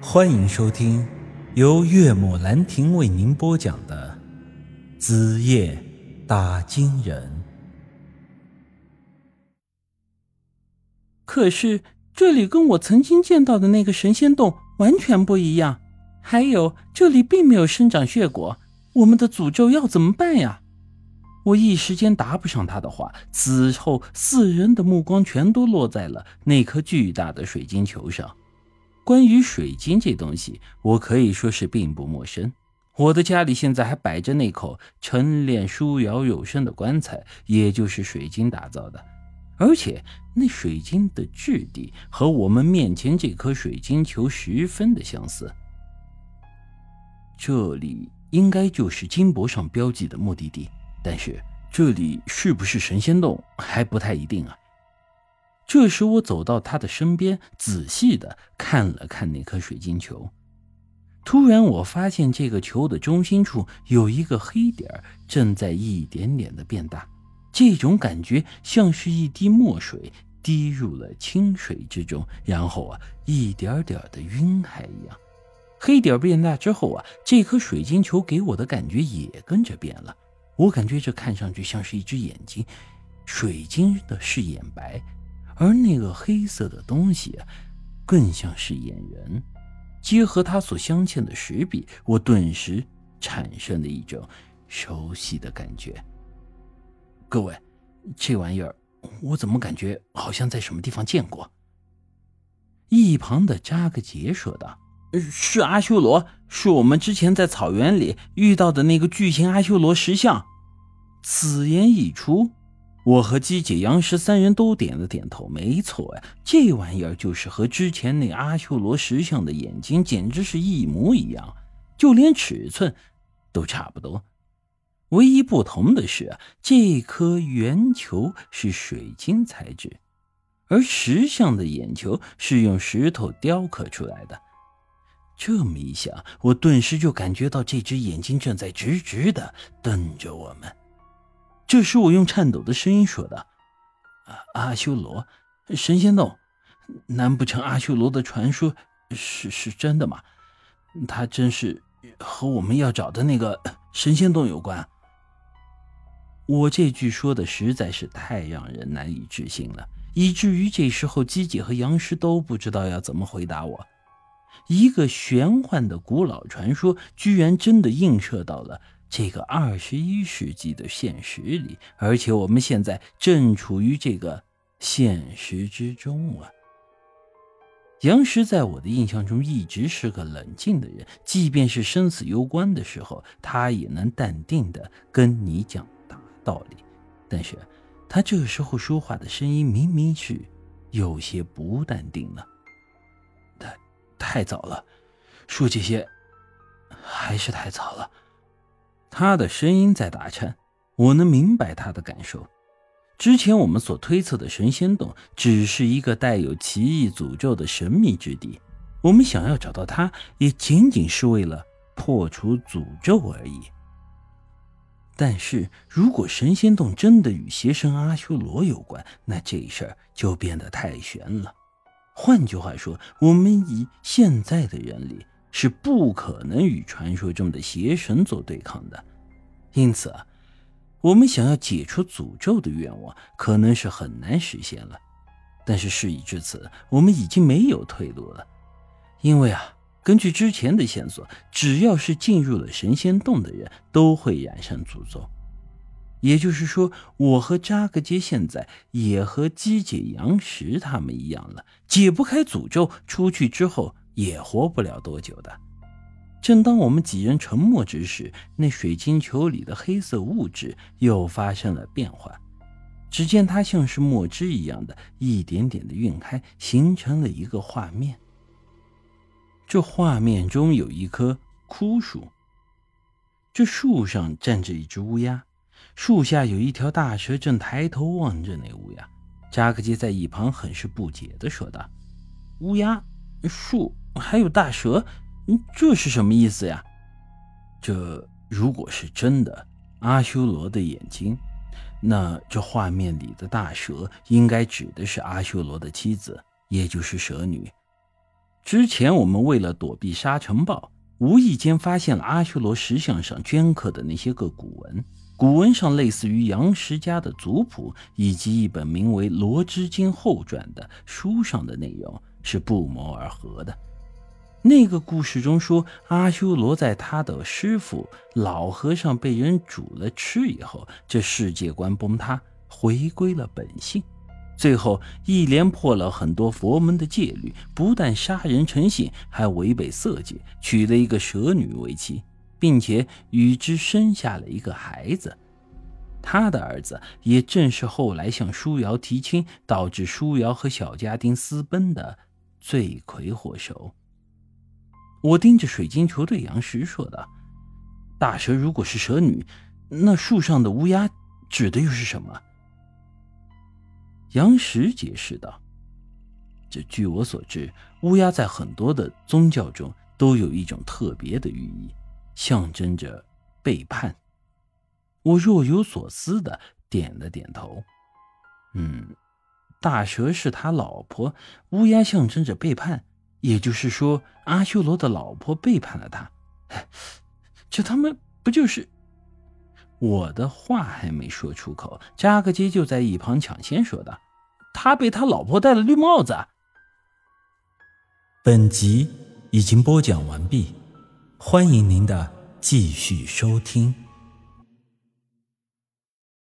欢迎收听由岳母兰亭为您播讲的《子夜打金人》。可是这里跟我曾经见到的那个神仙洞完全不一样，还有这里并没有生长血果，我们的诅咒要怎么办呀？我一时间答不上他的话。此后，四人的目光全都落在了那颗巨大的水晶球上。关于水晶这东西，我可以说是并不陌生。我的家里现在还摆着那口陈炼书窑有声的棺材，也就是水晶打造的。而且那水晶的质地和我们面前这颗水晶球十分的相似。这里应该就是金箔上标记的目的地，但是这里是不是神仙洞还不太一定啊。这时，我走到他的身边，仔细的看了看那颗水晶球。突然，我发现这个球的中心处有一个黑点正在一点点的变大。这种感觉像是一滴墨水滴入了清水之中，然后啊，一点点的晕开一样。黑点变大之后啊，这颗水晶球给我的感觉也跟着变了。我感觉这看上去像是一只眼睛，水晶的是眼白。而那个黑色的东西，更像是眼人。结合它所镶嵌的石壁，我顿时产生了一种熟悉的感觉。各位，这玩意儿我怎么感觉好像在什么地方见过？一旁的扎克杰说道：“是阿修罗，是我们之前在草原里遇到的那个巨型阿修罗石像。”此言一出。我和姬姐、杨石三人都点了点头。没错呀，这玩意儿就是和之前那阿修罗石像的眼睛简直是一模一样，就连尺寸都差不多。唯一不同的是，这颗圆球是水晶材质，而石像的眼球是用石头雕刻出来的。这么一想，我顿时就感觉到这只眼睛正在直直的瞪着我们。这是我用颤抖的声音说的：“阿修罗，神仙洞，难不成阿修罗的传说是是真的吗？他真是和我们要找的那个 神仙洞有关？”我这句说的实在是太让人难以置信了，以至于这时候姬姐和杨师都不知道要怎么回答我。一个玄幻的古老传说，居然真的映射到了。这个二十一世纪的现实里，而且我们现在正处于这个现实之中啊。杨石在我的印象中一直是个冷静的人，即便是生死攸关的时候，他也能淡定的跟你讲大道理。但是，他这个时候说话的声音明明是有些不淡定了。太太早了，说这些还是太早了。他的声音在打颤，我能明白他的感受。之前我们所推测的神仙洞只是一个带有奇异诅咒的神秘之地，我们想要找到它，也仅仅是为了破除诅咒而已。但是如果神仙洞真的与邪神阿修罗有关，那这事儿就变得太悬了。换句话说，我们以现在的人力。是不可能与传说中的邪神做对抗的，因此啊，我们想要解除诅咒的愿望可能是很难实现了。但是事已至此，我们已经没有退路了，因为啊，根据之前的线索，只要是进入了神仙洞的人都会染上诅咒。也就是说，我和扎格杰现在也和姬姐、杨石他们一样了，解不开诅咒，出去之后。也活不了多久的。正当我们几人沉默之时，那水晶球里的黑色物质又发生了变化。只见它像是墨汁一样的，一点点的晕开，形成了一个画面。这画面中有一棵枯树，这树上站着一只乌鸦，树下有一条大蛇正抬头望着那乌鸦。扎克基在一旁很是不解地说道：“乌鸦，树。”还有大蛇，这是什么意思呀？这如果是真的阿修罗的眼睛，那这画面里的大蛇应该指的是阿修罗的妻子，也就是蛇女。之前我们为了躲避沙尘暴，无意间发现了阿修罗石像上镌刻的那些个古文。古文上类似于杨石家的族谱，以及一本名为《罗织经后传》的书上的内容是不谋而合的。那个故事中说，阿修罗在他的师傅老和尚被人煮了吃以后，这世界观崩塌，回归了本性。最后一连破了很多佛门的戒律，不但杀人成性，还违背色戒，娶了一个蛇女为妻。并且与之生下了一个孩子，他的儿子也正是后来向舒瑶提亲，导致舒瑶和小家丁私奔的罪魁祸首。我盯着水晶球对杨石说道：“大蛇如果是蛇女，那树上的乌鸦指的又是什么？”杨石解释道：“这据我所知，乌鸦在很多的宗教中都有一种特别的寓意。”象征着背叛。我若有所思的点了点头。嗯，大蛇是他老婆，乌鸦象征着背叛，也就是说，阿修罗的老婆背叛了他。这他妈不就是……我的话还没说出口，扎克基就在一旁抢先说道：“他被他老婆戴了绿帽子。”本集已经播讲完毕。欢迎您的继续收听。